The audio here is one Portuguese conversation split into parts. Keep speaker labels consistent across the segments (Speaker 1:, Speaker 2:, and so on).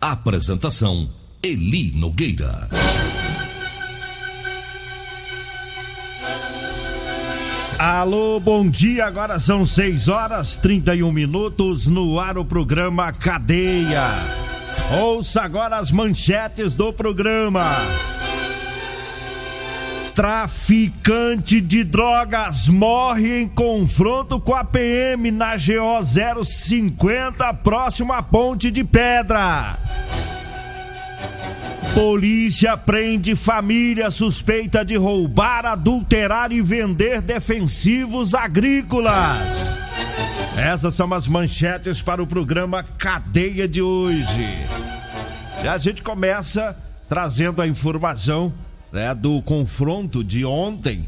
Speaker 1: Apresentação: Eli Nogueira.
Speaker 2: Alô, bom dia. Agora são 6 horas 31 minutos no ar o programa Cadeia. Ouça agora as manchetes do programa. Traficante de drogas morre em confronto com a PM na GO 050, próximo à Ponte de Pedra. Polícia prende família suspeita de roubar, adulterar e vender defensivos agrícolas. Essas são as manchetes para o programa Cadeia de hoje. E a gente começa trazendo a informação né, do confronto de ontem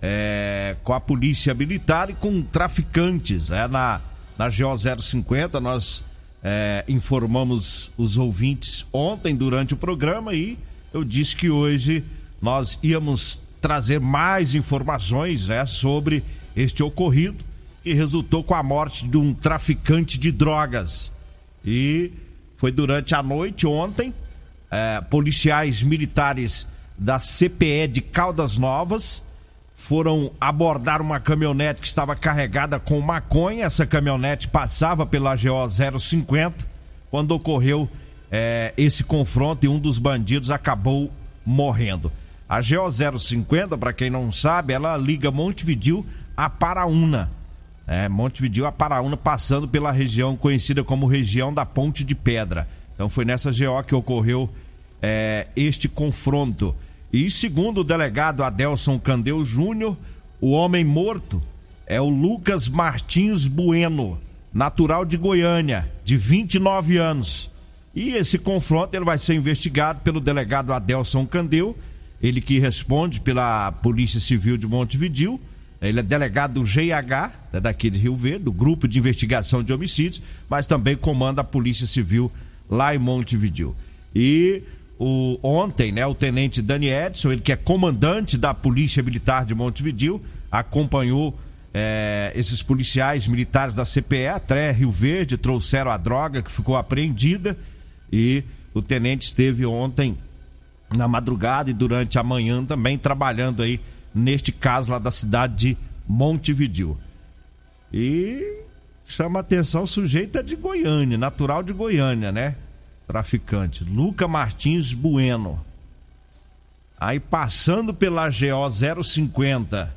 Speaker 2: é, com a polícia militar e com traficantes. É, na, na GO 050 nós é, informamos os ouvintes ontem durante o programa e eu disse que hoje nós íamos trazer mais informações né, sobre este ocorrido que resultou com a morte de um traficante de drogas. E foi durante a noite ontem, é, policiais militares da CPE de Caldas Novas foram abordar uma caminhonete que estava carregada com maconha. Essa caminhonete passava pela GO 050 quando ocorreu é, esse confronto e um dos bandidos acabou morrendo. A GO 050, para quem não sabe, ela liga Montevidil a Paraúna. É, Montevidil a Paraúna, passando pela região conhecida como região da Ponte de Pedra. Então foi nessa GO que ocorreu é, este confronto. E segundo o delegado Adelson Candeu Júnior, o homem morto é o Lucas Martins Bueno, natural de Goiânia, de 29 anos. E esse confronto ele vai ser investigado pelo delegado Adelson Candeu, ele que responde pela Polícia Civil de Montevidil. Ele é delegado do GIH, né, daqui de Rio Verde, do Grupo de Investigação de Homicídios, mas também comanda a Polícia Civil lá em Montevidil. E o, ontem, né, o tenente Dani Edson, ele que é comandante da Polícia Militar de Montevidil, acompanhou é, esses policiais militares da CPE até Rio Verde, trouxeram a droga que ficou apreendida e o tenente esteve ontem na madrugada e durante a manhã também trabalhando aí neste caso lá da cidade de Montevidil. E chama atenção, o sujeito é de Goiânia, natural de Goiânia, né? Traficante, Luca Martins Bueno. Aí passando pela GO 050,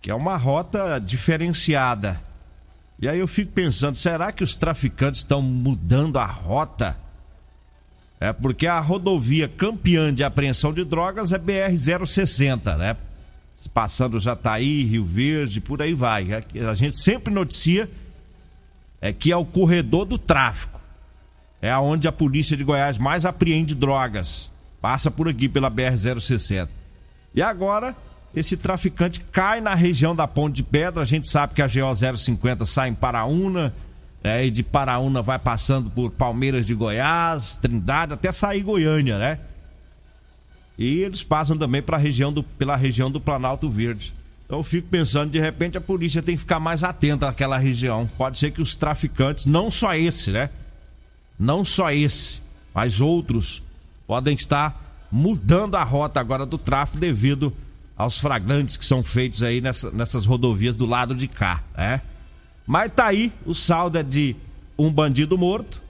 Speaker 2: que é uma rota diferenciada. E aí eu fico pensando, será que os traficantes estão mudando a rota? É porque a rodovia campeã de apreensão de drogas é BR 060, né? Passando Jataí, Rio Verde, por aí vai. A gente sempre noticia é que é o corredor do tráfico é aonde a polícia de Goiás mais apreende drogas. Passa por aqui pela BR-060. E agora, esse traficante cai na região da Ponte de Pedra. A gente sabe que a GO 050 sai em Paraúna, é, e de Paraúna vai passando por Palmeiras de Goiás, Trindade, até sair Goiânia, né? E eles passam também pra região do, pela região do Planalto Verde. Então eu fico pensando, de repente a polícia tem que ficar mais atenta àquela região. Pode ser que os traficantes, não só esse, né? Não só esse, mas outros podem estar mudando a rota agora do tráfego devido aos flagrantes que são feitos aí nessa, nessas rodovias do lado de cá, né? Mas tá aí, o saldo é de um bandido morto,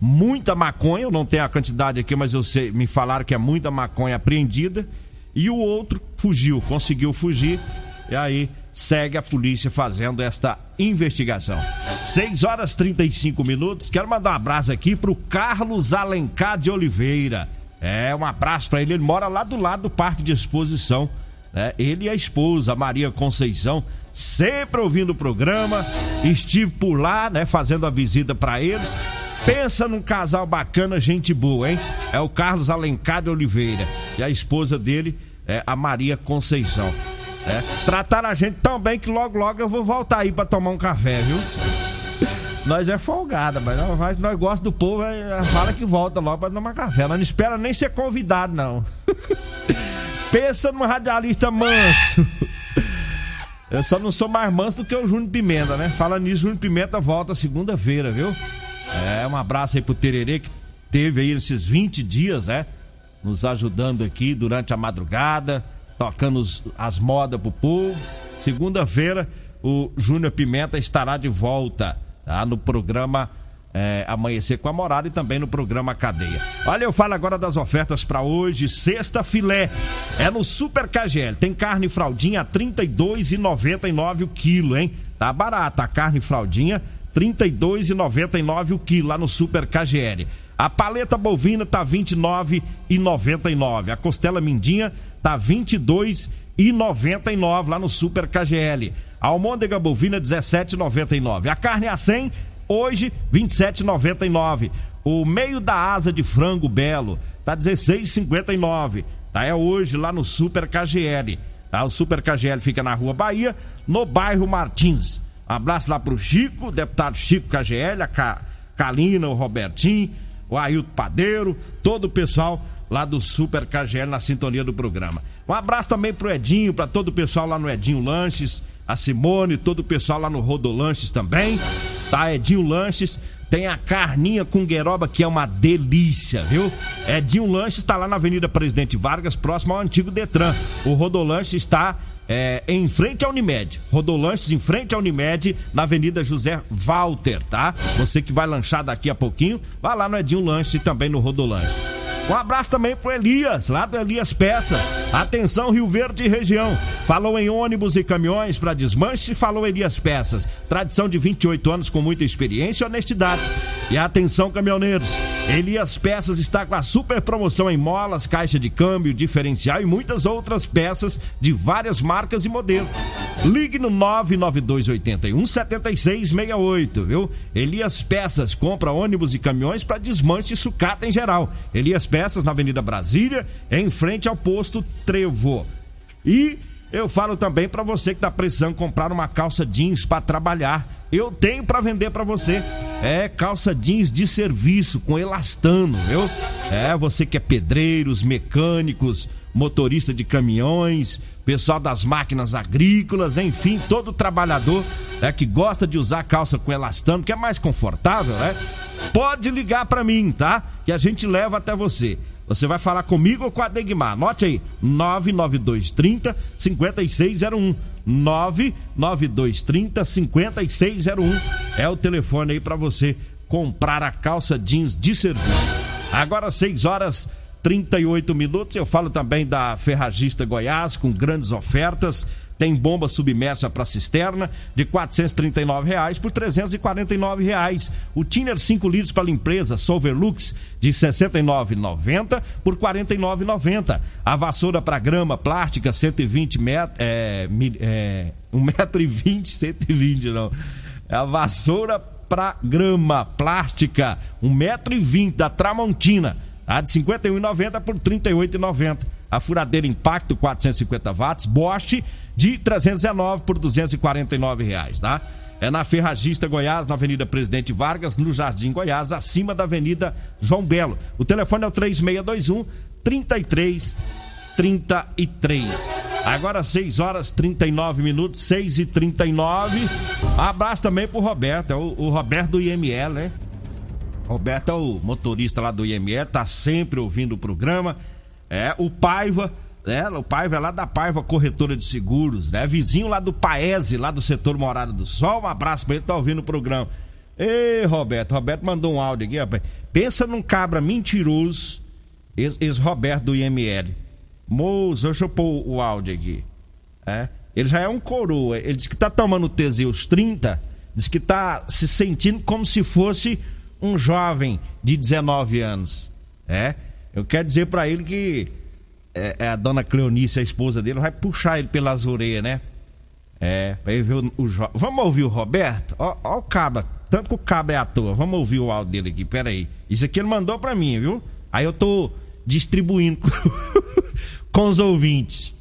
Speaker 2: muita maconha, eu não tenho a quantidade aqui, mas eu sei, me falaram que é muita maconha apreendida, e o outro fugiu, conseguiu fugir, e aí segue a polícia fazendo esta investigação. 6 horas 35 minutos. Quero mandar um abraço aqui pro Carlos Alencar de Oliveira. É, um abraço para ele. Ele mora lá do lado do Parque de Exposição. Né? Ele e a esposa, Maria Conceição, sempre ouvindo o programa. Estive por lá, né, fazendo a visita para eles. Pensa num casal bacana, gente boa, hein? É o Carlos Alencar de Oliveira. E a esposa dele é a Maria Conceição. É, trataram a gente tão bem que logo, logo eu vou voltar aí pra tomar um café, viu? Nós é folgada, mas nós, nós gostamos do povo, é, fala que volta logo pra tomar café. Nós não espera nem ser convidado, não. Pensa num radialista manso. Eu só não sou mais manso do que o Júnior Pimenta, né? Fala nisso, Júnior Pimenta volta segunda-feira, viu? É, um abraço aí pro Tererê que teve aí esses 20 dias, né? Nos ajudando aqui durante a madrugada tocando as modas pro povo. Segunda-feira, o Júnior Pimenta estará de volta tá? no programa é, Amanhecer com a Morada e também no programa Cadeia. Olha, eu falo agora das ofertas para hoje, sexta filé. É no Super KGL. Tem carne fraldinha a R$ 32,99 o quilo, hein? Tá barata a carne fraldinha, R$ 32,99 o quilo lá no Super KGL. A paleta bovina tá 29,99. A costela mindinha tá 22,99 lá no Super KGL. A almôndega bovina 17,99. A carne a 100 hoje 27,99. O meio da asa de frango belo tá 16,59. Tá é hoje lá no Super KGL. Tá? O Super KGL fica na Rua Bahia, no bairro Martins. Um abraço lá pro Chico, deputado Chico KGL, a Kalina, o Robertinho o Ailton Padeiro, todo o pessoal lá do Super KGL na sintonia do programa. Um abraço também pro Edinho, para todo o pessoal lá no Edinho Lanches, a Simone, todo o pessoal lá no Rodolanches também, tá? Edinho Lanches, tem a carninha com gueroba que é uma delícia, viu? Edinho Lanches está lá na Avenida Presidente Vargas, próximo ao antigo Detran. O Rodolanches está é, em frente à Unimed. Rodolanches em frente à Unimed, na Avenida José Walter, tá? Você que vai lanchar daqui a pouquinho, vai lá no Edinho Lanche e também no Rodolanche. Um abraço também pro Elias, lá do Elias Peças. Atenção, Rio Verde e região. Falou em ônibus e caminhões para desmanche, falou Elias Peças. Tradição de 28 anos com muita experiência e honestidade. E atenção, caminhoneiros. Elias Peças está com a super promoção em molas, caixa de câmbio, diferencial e muitas outras peças de várias marcas e modelos. Ligue no 99281 7668, viu? Elias Peças compra ônibus e caminhões para desmanche e sucata em geral. Elias Peças na Avenida Brasília, em frente ao posto Trevo. E eu falo também para você que está precisando comprar uma calça jeans para trabalhar eu tenho para vender para você. É calça jeans de serviço com elastano, viu? É, você que é pedreiros, mecânicos, motorista de caminhões, pessoal das máquinas agrícolas, enfim, todo trabalhador é, que gosta de usar calça com elastano, que é mais confortável, né? Pode ligar para mim, tá? Que a gente leva até você. Você vai falar comigo ou com a Degmar? Anote aí: 99230 5601. 99230 5601 é o telefone aí para você comprar a calça jeans de serviço. Agora 6 horas 38 minutos. Eu falo também da Ferragista Goiás com grandes ofertas tem bomba submersa para cisterna de 439 reais por 349 reais. O Tiner 5 litros para limpeza Solverlux de R$ 69,90 por R$ 49,90. A vassoura para grama plástica 120 metros, é, é, 1,20m, 120 não. A vassoura para grama plástica 1,20m da Tramontina. A de 51,90 por 38,90. A furadeira Impacto 450 watts Bosch de 319 por 249 reais, tá? É na Ferragista Goiás, na Avenida Presidente Vargas, no Jardim Goiás, acima da Avenida João Belo. O telefone é o 3621 3333. Agora 6 horas 39 minutos, 6 e 39. Abraço também pro Roberto, é o, o Roberto do IML, né? Roberto é o motorista lá do IML, tá sempre ouvindo o programa. É, o Paiva é, o Paiva é lá da Paiva Corretora de Seguros, né? Vizinho lá do Paese, lá do setor Morada do Sol. Um abraço pra ele, tá ouvindo o programa. Ei, Roberto, Roberto mandou um áudio aqui, rapaz. Pensa num cabra mentiroso, esse, esse Roberto do IML. Moço, deixa eu pôr o áudio aqui. É? Ele já é um coroa. Ele diz que tá tomando Teseus 30, diz que tá se sentindo como se fosse um jovem de 19 anos. É? Eu quero dizer para ele que é, é, a dona Cleonice, a esposa dele, vai puxar ele pelas orelhas, né? É, pra ele ver o, o jo... Vamos ouvir o Roberto? Ó, ó, o Caba. Tanto que o Caba é à toa. Vamos ouvir o áudio dele aqui, pera aí. Isso aqui ele mandou pra mim, viu? Aí eu tô distribuindo com os ouvintes.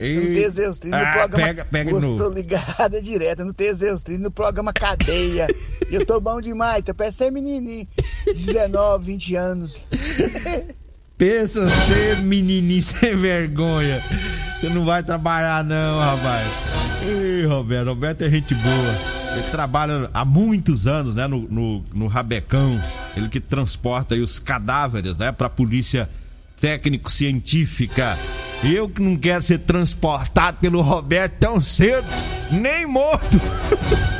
Speaker 3: E... No Teseus 30, no ah, programa. Pega, pega Estou no... ligada direto no Teseus 30, no programa Cadeia. eu tô bom demais, tá parecendo menininho. 19, 20 anos.
Speaker 2: Pensa ser menininho sem vergonha. Você não vai trabalhar, não, rapaz. Ih, Roberto, Roberto é gente boa. Ele trabalha há muitos anos, né, no, no, no Rabecão. Ele que transporta os cadáveres, né, pra polícia técnico-científica. Eu que não quero ser transportado pelo Roberto tão cedo, nem morto.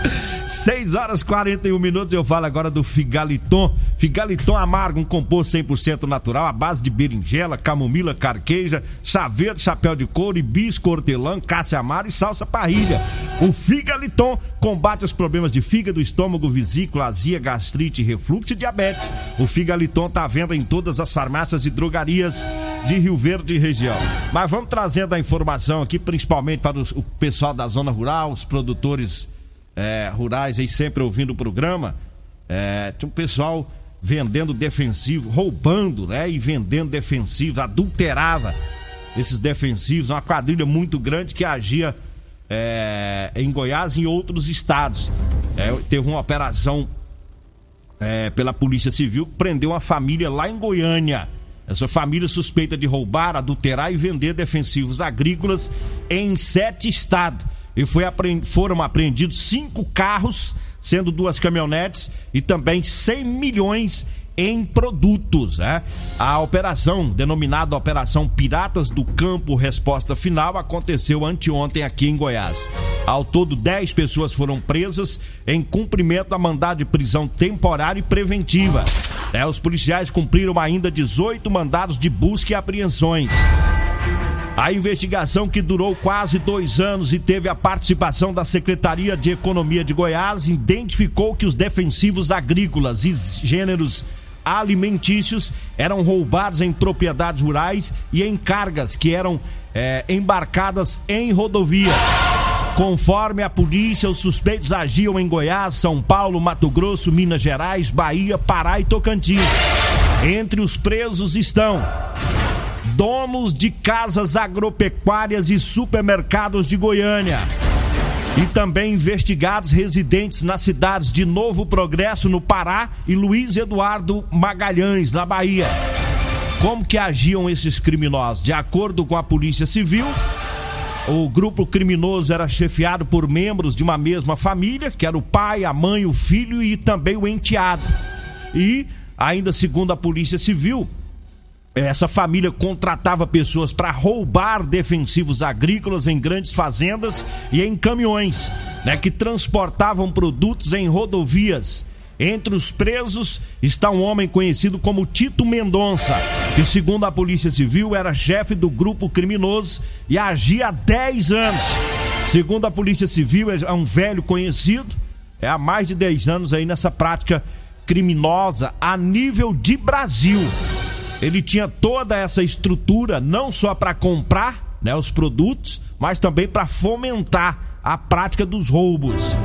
Speaker 2: 6 horas 41 minutos. Eu falo agora do Figaliton. Figaliton amargo, um composto 100% natural, à base de berinjela, camomila, carqueja, chaveiro, chapéu de couro, hibisco, hortelã, cássia amara e salsa parrilha. O Figaliton combate os problemas de fígado, estômago, vesícula, azia, gastrite, refluxo e diabetes. O Figaliton tá à venda em todas as farmácias e drogarias de Rio Verde e região. Mas vamos trazendo a informação aqui, principalmente para o pessoal da zona rural, os produtores é, rurais aí sempre ouvindo o programa, é, tinha um pessoal vendendo defensivo, roubando, né? E vendendo defensivos, adulterava esses defensivos, uma quadrilha muito grande que agia é, em Goiás e em outros estados. É, teve uma operação é, pela Polícia Civil que prendeu uma família lá em Goiânia. Essa família suspeita de roubar, adulterar e vender defensivos agrícolas em sete estados e foi apreend... foram apreendidos cinco carros, sendo duas caminhonetes e também 100 milhões em produtos. Né? A operação, denominada Operação Piratas do Campo Resposta Final, aconteceu anteontem aqui em Goiás. Ao todo, 10 pessoas foram presas em cumprimento a mandado de prisão temporária e preventiva. É, os policiais cumpriram ainda 18 mandados de busca e apreensões. A investigação, que durou quase dois anos e teve a participação da Secretaria de Economia de Goiás, identificou que os defensivos agrícolas e gêneros alimentícios eram roubados em propriedades rurais e em cargas que eram é, embarcadas em rodovia. Conforme a polícia, os suspeitos agiam em Goiás, São Paulo, Mato Grosso, Minas Gerais, Bahia, Pará e Tocantins. Entre os presos estão donos de casas agropecuárias e supermercados de Goiânia. E também investigados residentes nas cidades de Novo Progresso, no Pará, e Luiz Eduardo Magalhães, na Bahia. Como que agiam esses criminosos? De acordo com a Polícia Civil, o grupo criminoso era chefiado por membros de uma mesma família, que era o pai, a mãe, o filho e também o enteado. E, ainda segundo a Polícia Civil, essa família contratava pessoas para roubar defensivos agrícolas em grandes fazendas e em caminhões, né, que transportavam produtos em rodovias. Entre os presos está um homem conhecido como Tito Mendonça, que, segundo a Polícia Civil, era chefe do grupo criminoso e agia há 10 anos. Segundo a Polícia Civil, é um velho conhecido, é há mais de 10 anos aí nessa prática criminosa a nível de Brasil. Ele tinha toda essa estrutura não só para comprar né, os produtos, mas também para fomentar a prática dos roubos.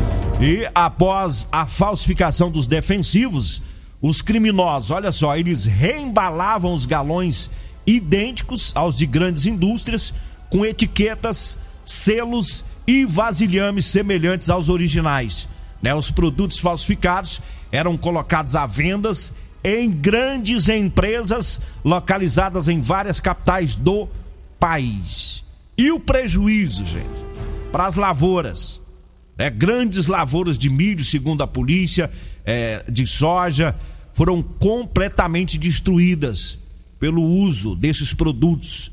Speaker 2: E após a falsificação dos defensivos, os criminosos, olha só, eles reembalavam os galões idênticos aos de grandes indústrias com etiquetas, selos e vasilhames semelhantes aos originais. Né, os produtos falsificados eram colocados à vendas em grandes empresas localizadas em várias capitais do país. E o prejuízo, gente, para as lavouras. É, grandes lavouras de milho, segundo a polícia, é, de soja, foram completamente destruídas pelo uso desses produtos,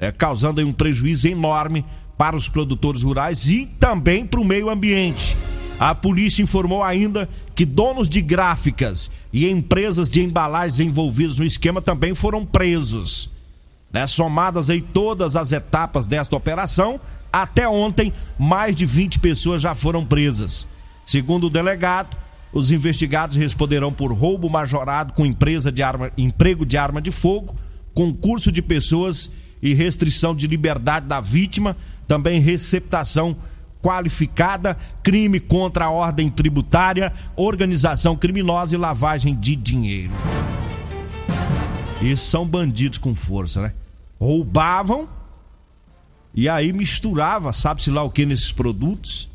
Speaker 2: é, causando um prejuízo enorme para os produtores rurais e também para o meio ambiente. A polícia informou ainda que donos de gráficas e empresas de embalagens envolvidos no esquema também foram presos. Né? Somadas aí todas as etapas desta operação, até ontem, mais de 20 pessoas já foram presas. Segundo o delegado, os investigados responderão por roubo majorado com empresa de arma, emprego de arma de fogo, concurso de pessoas e restrição de liberdade da vítima, também receptação qualificada, crime contra a ordem tributária, organização criminosa e lavagem de dinheiro. Esses são bandidos com força, né? Roubavam e aí misturava, sabe-se lá o que nesses produtos.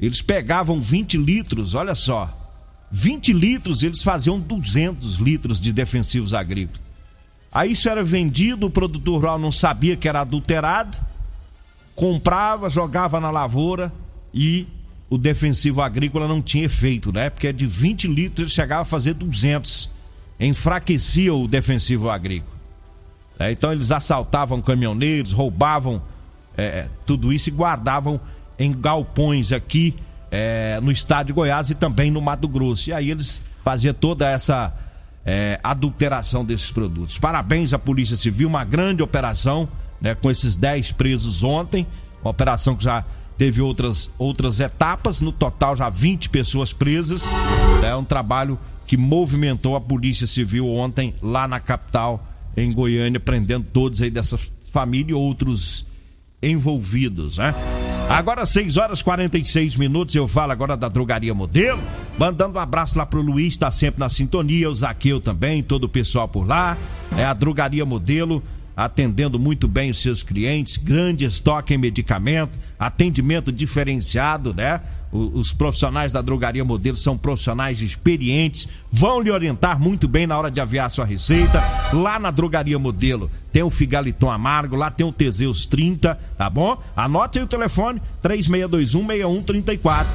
Speaker 2: Eles pegavam 20 litros, olha só. 20 litros, eles faziam 200 litros de defensivos agrícolas. Aí isso era vendido, o produtor rural não sabia que era adulterado comprava, jogava na lavoura e o defensivo agrícola não tinha efeito, né? Porque de 20 litros ele chegava a fazer 200. Enfraquecia o defensivo agrícola. É, então eles assaltavam caminhoneiros, roubavam é, tudo isso e guardavam em galpões aqui é, no estado de Goiás e também no Mato Grosso. E aí eles faziam toda essa é, adulteração desses produtos. Parabéns à Polícia Civil, uma grande operação né, com esses 10 presos ontem, uma operação que já teve outras, outras etapas, no total já 20 pessoas presas. É um trabalho que movimentou a Polícia Civil ontem lá na capital, em Goiânia, prendendo todos aí dessa família e outros envolvidos, né? Agora 6 horas 46 minutos, eu falo agora da Drogaria Modelo, mandando um abraço lá pro Luiz, tá sempre na sintonia, o Zaqueu também, todo o pessoal por lá. É a Drogaria Modelo, atendendo muito bem os seus clientes, grande estoque em medicamento, atendimento diferenciado, né? Os profissionais da drogaria modelo são profissionais experientes, vão lhe orientar muito bem na hora de aviar sua receita. Lá na drogaria modelo tem o Figaliton Amargo, lá tem o Teseus 30, tá bom? Anote aí o telefone 36216134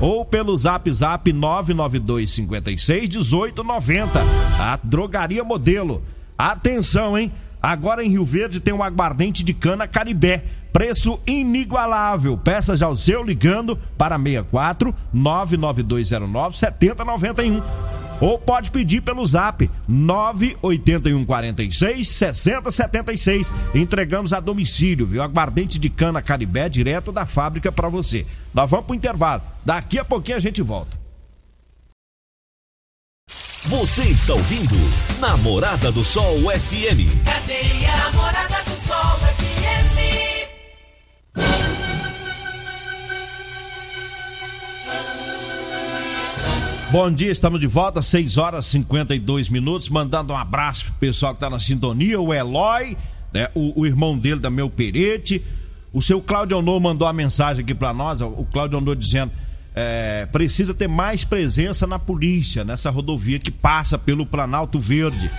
Speaker 2: ou pelo Zap Zap 992 56 1890. A drogaria modelo. Atenção, hein? Agora em Rio Verde tem um aguardente de cana Caribé. Preço inigualável. Peça já o seu ligando para 64 99209 7091. Ou pode pedir pelo zap 98146 6076. Entregamos a domicílio, viu? Aguardente de cana Caribé direto da fábrica para você. Nós vamos pro intervalo. Daqui a pouquinho a gente volta.
Speaker 1: Você está ouvindo Namorada do Sol FM.
Speaker 4: Cadê a Namorada do Sol FM?
Speaker 2: Bom dia, estamos de volta, 6 horas e 52 minutos. Mandando um abraço pro pessoal que tá na sintonia, o Eloy, né, o, o irmão dele da meu Perete. O seu Claudio Honor mandou a mensagem aqui para nós, o Claudio Honor dizendo é, precisa ter mais presença na polícia, nessa rodovia que passa pelo Planalto Verde.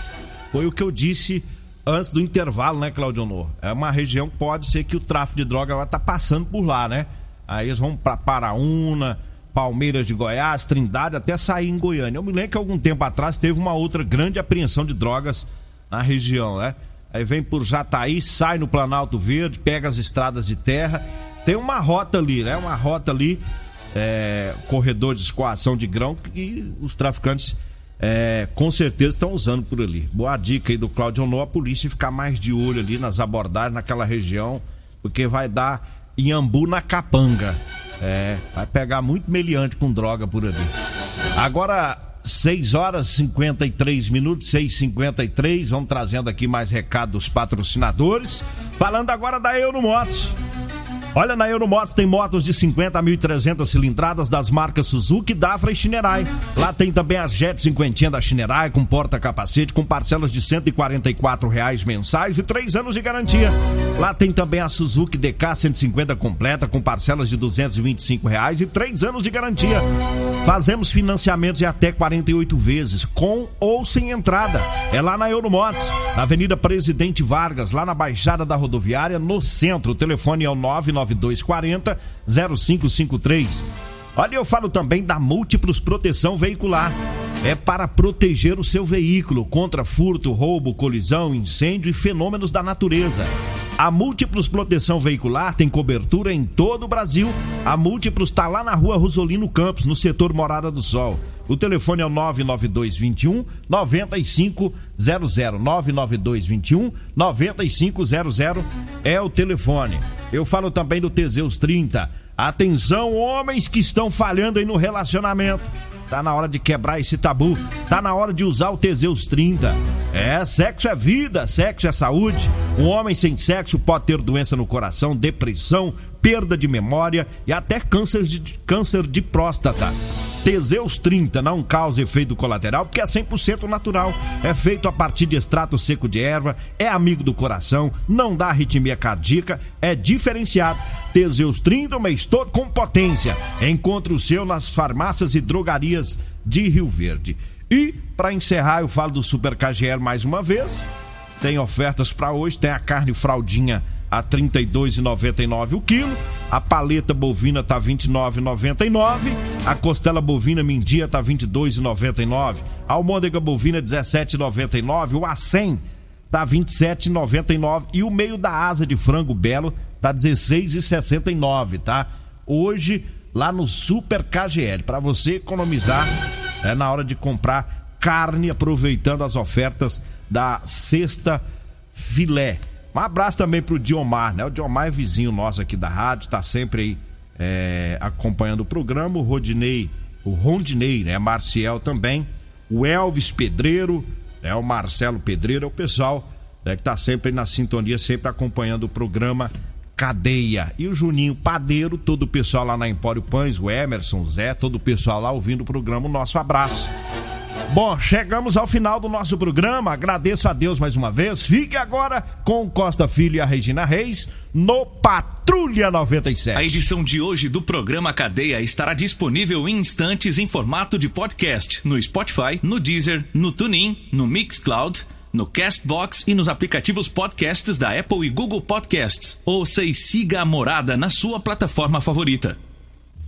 Speaker 2: Foi o que eu disse antes do intervalo, né, Claudio Honor? É uma região que pode ser que o tráfico de droga vai estar tá passando por lá, né? Aí eles vão para Paraúna, Palmeiras de Goiás, Trindade, até sair em Goiânia. Eu me lembro que algum tempo atrás teve uma outra grande apreensão de drogas na região, né? Aí vem por Jataí, sai no Planalto Verde, pega as estradas de terra. Tem uma rota ali, né? Uma rota ali é, corredor de escoação de grão que os traficantes é, com certeza estão usando por ali. Boa dica aí do Claudio Honor, a polícia ficar mais de olho ali nas abordagens naquela região, porque vai dar Iambu na capanga. É, vai pegar muito meliante com droga por ali. Agora, 6 horas 53 minutos, 6h53. Vamos trazendo aqui mais recados dos patrocinadores. Falando agora da Euromotos. Olha, na Euromotos tem motos de 50 a 1.300 cilindradas das marcas Suzuki, Dafra e Shinerai. Lá tem também as Jet 50 da Shinerai com porta-capacete com parcelas de 144 reais mensais e 3 anos de garantia. Lá tem também a Suzuki DK 150 completa com parcelas de 225 reais e 3 anos de garantia. Fazemos financiamentos em até 48 vezes, com ou sem entrada. É lá na Euromotos, na Avenida Presidente Vargas, lá na Baixada da Rodoviária, no centro. O telefone é o 99 3240 0553. Olha, eu falo também da Múltiplos Proteção Veicular. É para proteger o seu veículo contra furto, roubo, colisão, incêndio e fenômenos da natureza. A Múltiplos Proteção Veicular tem cobertura em todo o Brasil. A Múltiplos está lá na rua Rosolino Campos, no setor Morada do Sol. O telefone é o 99221 9500. 99221 9500 é o telefone. Eu falo também do Teseus 30. Atenção, homens que estão falhando aí no relacionamento. Tá na hora de quebrar esse tabu. Tá na hora de usar o Teseus 30. É, sexo é vida, sexo é saúde. Um homem sem sexo pode ter doença no coração, depressão, perda de memória e até câncer de, câncer de próstata. Teseus 30 não causa efeito colateral porque é 100% natural. É feito a partir de extrato seco de erva, é amigo do coração, não dá arritmia cardíaca, é diferenciado. Teseus 30 um mês todo com potência. Encontre o seu nas farmácias e drogarias de Rio Verde. E para encerrar, eu falo do Super KGL mais uma vez. Tem ofertas para hoje, tem a carne fraldinha a R$ 32,99 o quilo. A paleta bovina tá R$ 29,99. A costela bovina mindia tá R$ 22,99. A almôndega bovina R$ 17,99. O A100 tá R$ 27,99 e o meio da asa de frango belo tá R$ 16,69, tá? Hoje lá no Super KGL para você economizar é na hora de comprar carne aproveitando as ofertas da sexta filé. Um abraço também pro Diomar, né? O Diomar é vizinho nosso aqui da rádio, tá sempre aí é, acompanhando o programa. O Rodinei, o Rondinei, né? Marciel também. O Elvis Pedreiro, né? O Marcelo Pedreiro, é o pessoal né? que tá sempre na sintonia, sempre acompanhando o programa Cadeia. E o Juninho Padeiro, todo o pessoal lá na Empório Pães, o Emerson, o Zé, todo o pessoal lá ouvindo o programa, o nosso abraço. Bom, chegamos ao final do nosso programa. Agradeço a Deus mais uma vez. Fique agora com Costa Filho e a Regina Reis no Patrulha 97.
Speaker 5: A edição de hoje do programa Cadeia estará disponível em instantes em formato de podcast no Spotify, no Deezer, no TuneIn, no Mixcloud, no Castbox e nos aplicativos podcasts da Apple e Google Podcasts. Ouça e siga a morada na sua plataforma favorita.